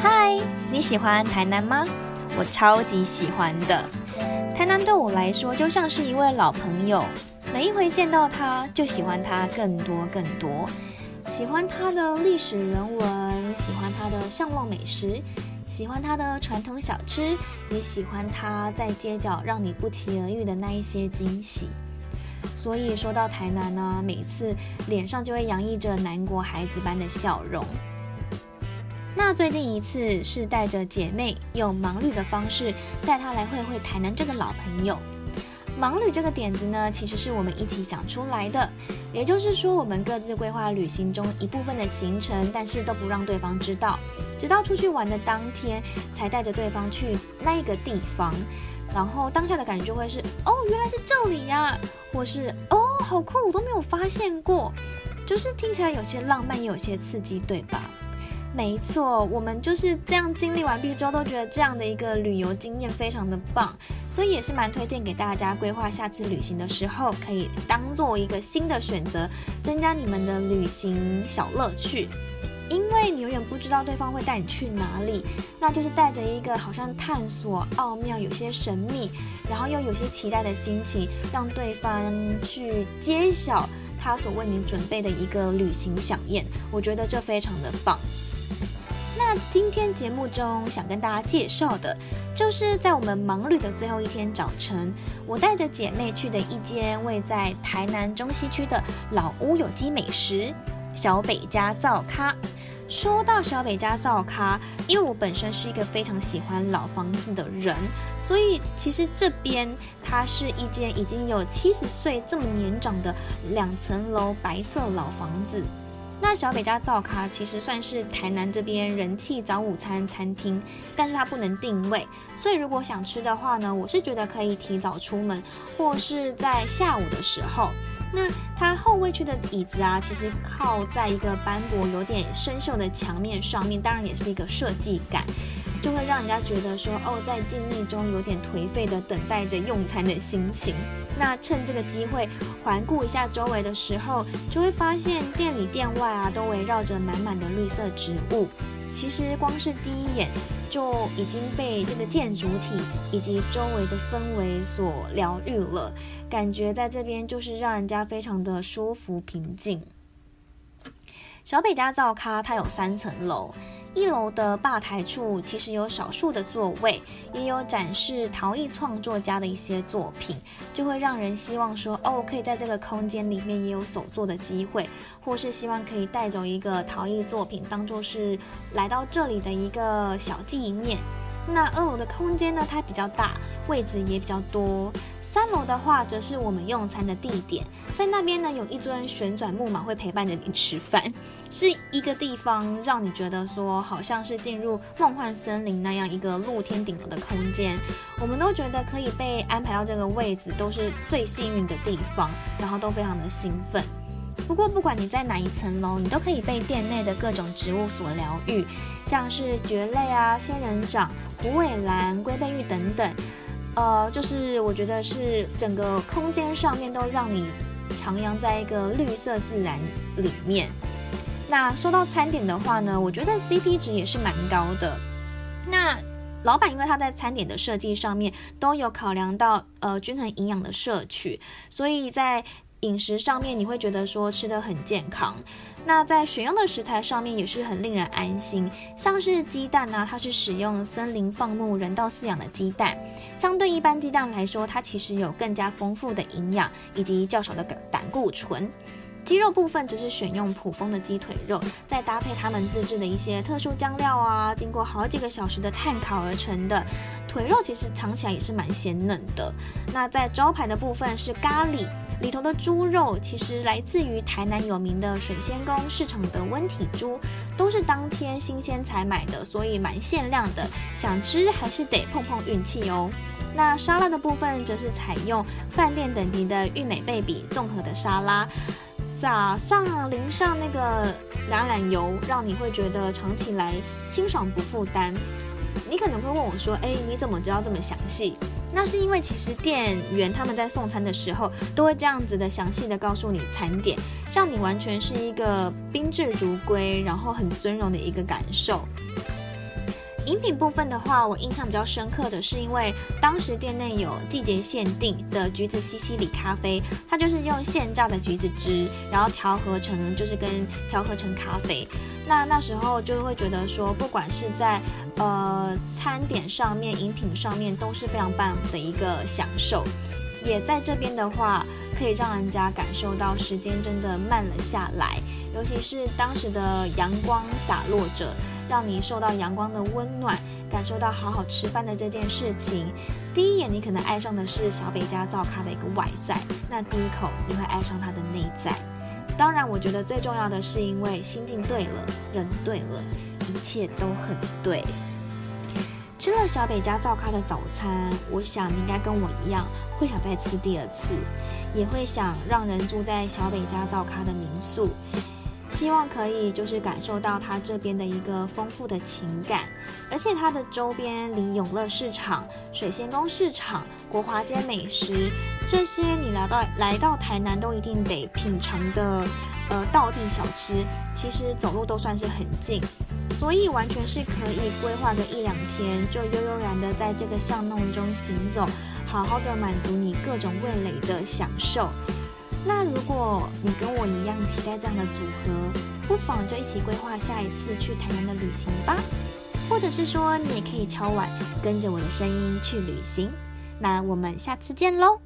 嗨，你喜欢台南吗？我超级喜欢的。台南对我来说就像是一位老朋友，每一回见到他就喜欢他更多更多，喜欢他的历史人文，喜欢他的巷弄美食。喜欢他的传统小吃，也喜欢他在街角让你不期而遇的那一些惊喜。所以说到台南呢，每次脸上就会洋溢着南国孩子般的笑容。那最近一次是带着姐妹用盲旅的方式带她来会会台南这个老朋友。盲旅这个点子呢，其实是我们一起想出来的，也就是说，我们各自规划旅行中一部分的行程，但是都不让对方知道，直到出去玩的当天，才带着对方去那个地方，然后当下的感觉就会是，哦，原来是这里呀，或是哦，好酷，我都没有发现过，就是听起来有些浪漫，也有些刺激，对吧？没错，我们就是这样经历完毕之后，都觉得这样的一个旅游经验非常的棒，所以也是蛮推荐给大家规划下次旅行的时候，可以当做一个新的选择，增加你们的旅行小乐趣。因为你永远不知道对方会带你去哪里，那就是带着一个好像探索奥妙、有些神秘，然后又有些期待的心情，让对方去揭晓他所为你准备的一个旅行饗宴。我觉得这非常的棒。那今天节目中想跟大家介绍的，就是在我们盲旅的最后一天早晨，我带着姐妹去的一间位在台南中西区的老屋有机美食——小北家灶咖。说到小北家灶咖，因为我本身是一个非常喜欢老房子的人，所以其实这边它是一间已经有七十岁这么年长的两层楼白色老房子。那小北家灶咖其实算是台南这边人气早午餐餐厅，但是它不能定位，所以如果想吃的话呢，我是觉得可以提早出门，或是在下午的时候。那它后卫区的椅子啊，其实靠在一个斑驳、有点生锈的墙面上面，当然也是一个设计感。就会让人家觉得说，哦，在静谧中有点颓废的等待着用餐的心情。那趁这个机会环顾一下周围的时候，就会发现店里店外啊都围绕着满满的绿色植物。其实光是第一眼就已经被这个建筑体以及周围的氛围所疗愈了，感觉在这边就是让人家非常的舒服平静。小北家造咖它有三层楼。一楼的吧台处其实有少数的座位，也有展示陶艺创作家的一些作品，就会让人希望说，哦，可以在这个空间里面也有手作的机会，或是希望可以带走一个陶艺作品，当做是来到这里的一个小纪念。那二楼的空间呢，它比较大，位置也比较多。三楼的话，则是我们用餐的地点，在那边呢，有一尊旋转木马会陪伴着你吃饭，是一个地方让你觉得说好像是进入梦幻森林那样一个露天顶楼的空间。我们都觉得可以被安排到这个位置，都是最幸运的地方，然后都非常的兴奋。不过，不管你在哪一层楼，你都可以被店内的各种植物所疗愈，像是蕨类啊、仙人掌、虎尾兰、龟背玉等等。呃，就是我觉得是整个空间上面都让你徜徉在一个绿色自然里面。那说到餐点的话呢，我觉得 CP 值也是蛮高的。那老板因为他在餐点的设计上面都有考量到呃均衡营养的摄取，所以在饮食上面你会觉得说吃得很健康，那在选用的食材上面也是很令人安心，像是鸡蛋呢，它是使用森林放牧人道饲养的鸡蛋，相对一般鸡蛋来说，它其实有更加丰富的营养以及较少的胆固醇。鸡肉部分则是选用卜蜂的鸡腿肉，再搭配他们自制的一些特殊酱料啊，经过好几个小时的炭烤而成的腿肉，其实尝起来也是蛮鲜嫩的。那在招牌的部分是咖喱。里头的猪肉其实来自于台南有名的水仙宫市场的温体猪，都是当天新鲜采买的，所以蛮限量的。想吃还是得碰碰运气哦。那沙拉的部分则是采用饭店等级的玉美贝比综合的沙拉，撒上淋上那个橄榄油，让你会觉得尝起来清爽不负担。你可能会问我说：“哎，你怎么知道这么详细？”那是因为其实店员他们在送餐的时候都会这样子的详细的告诉你餐点，让你完全是一个宾至如归，然后很尊荣的一个感受。饮品部分的话，我印象比较深刻的是，因为当时店内有季节限定的橘子西西里咖啡，它就是用现榨的橘子汁，然后调合成就是跟调合成咖啡。那那时候就会觉得说，不管是在呃餐点上面、饮品上面都是非常棒的一个享受。也在这边的话，可以让人家感受到时间真的慢了下来，尤其是当时的阳光洒落着。让你受到阳光的温暖，感受到好好吃饭的这件事情。第一眼你可能爱上的是小北家灶咖的一个外在，那第一口你会爱上它的内在。当然，我觉得最重要的是因为心境对了，人对了，一切都很对。吃了小北家灶咖的早餐，我想你应该跟我一样，会想再吃第二次，也会想让人住在小北家灶咖的民宿。希望可以就是感受到它这边的一个丰富的情感，而且它的周边离永乐市场、水仙宫市场、国华街美食这些，你来到来到台南都一定得品尝的呃道地小吃，其实走路都算是很近，所以完全是可以规划个一两天，就悠悠然的在这个巷弄中行走，好好的满足你各种味蕾的享受。那如果你跟我一样期待这样的组合，不妨就一起规划下一次去台南的旅行吧。或者是说，你也可以敲碗跟着我的声音去旅行。那我们下次见喽。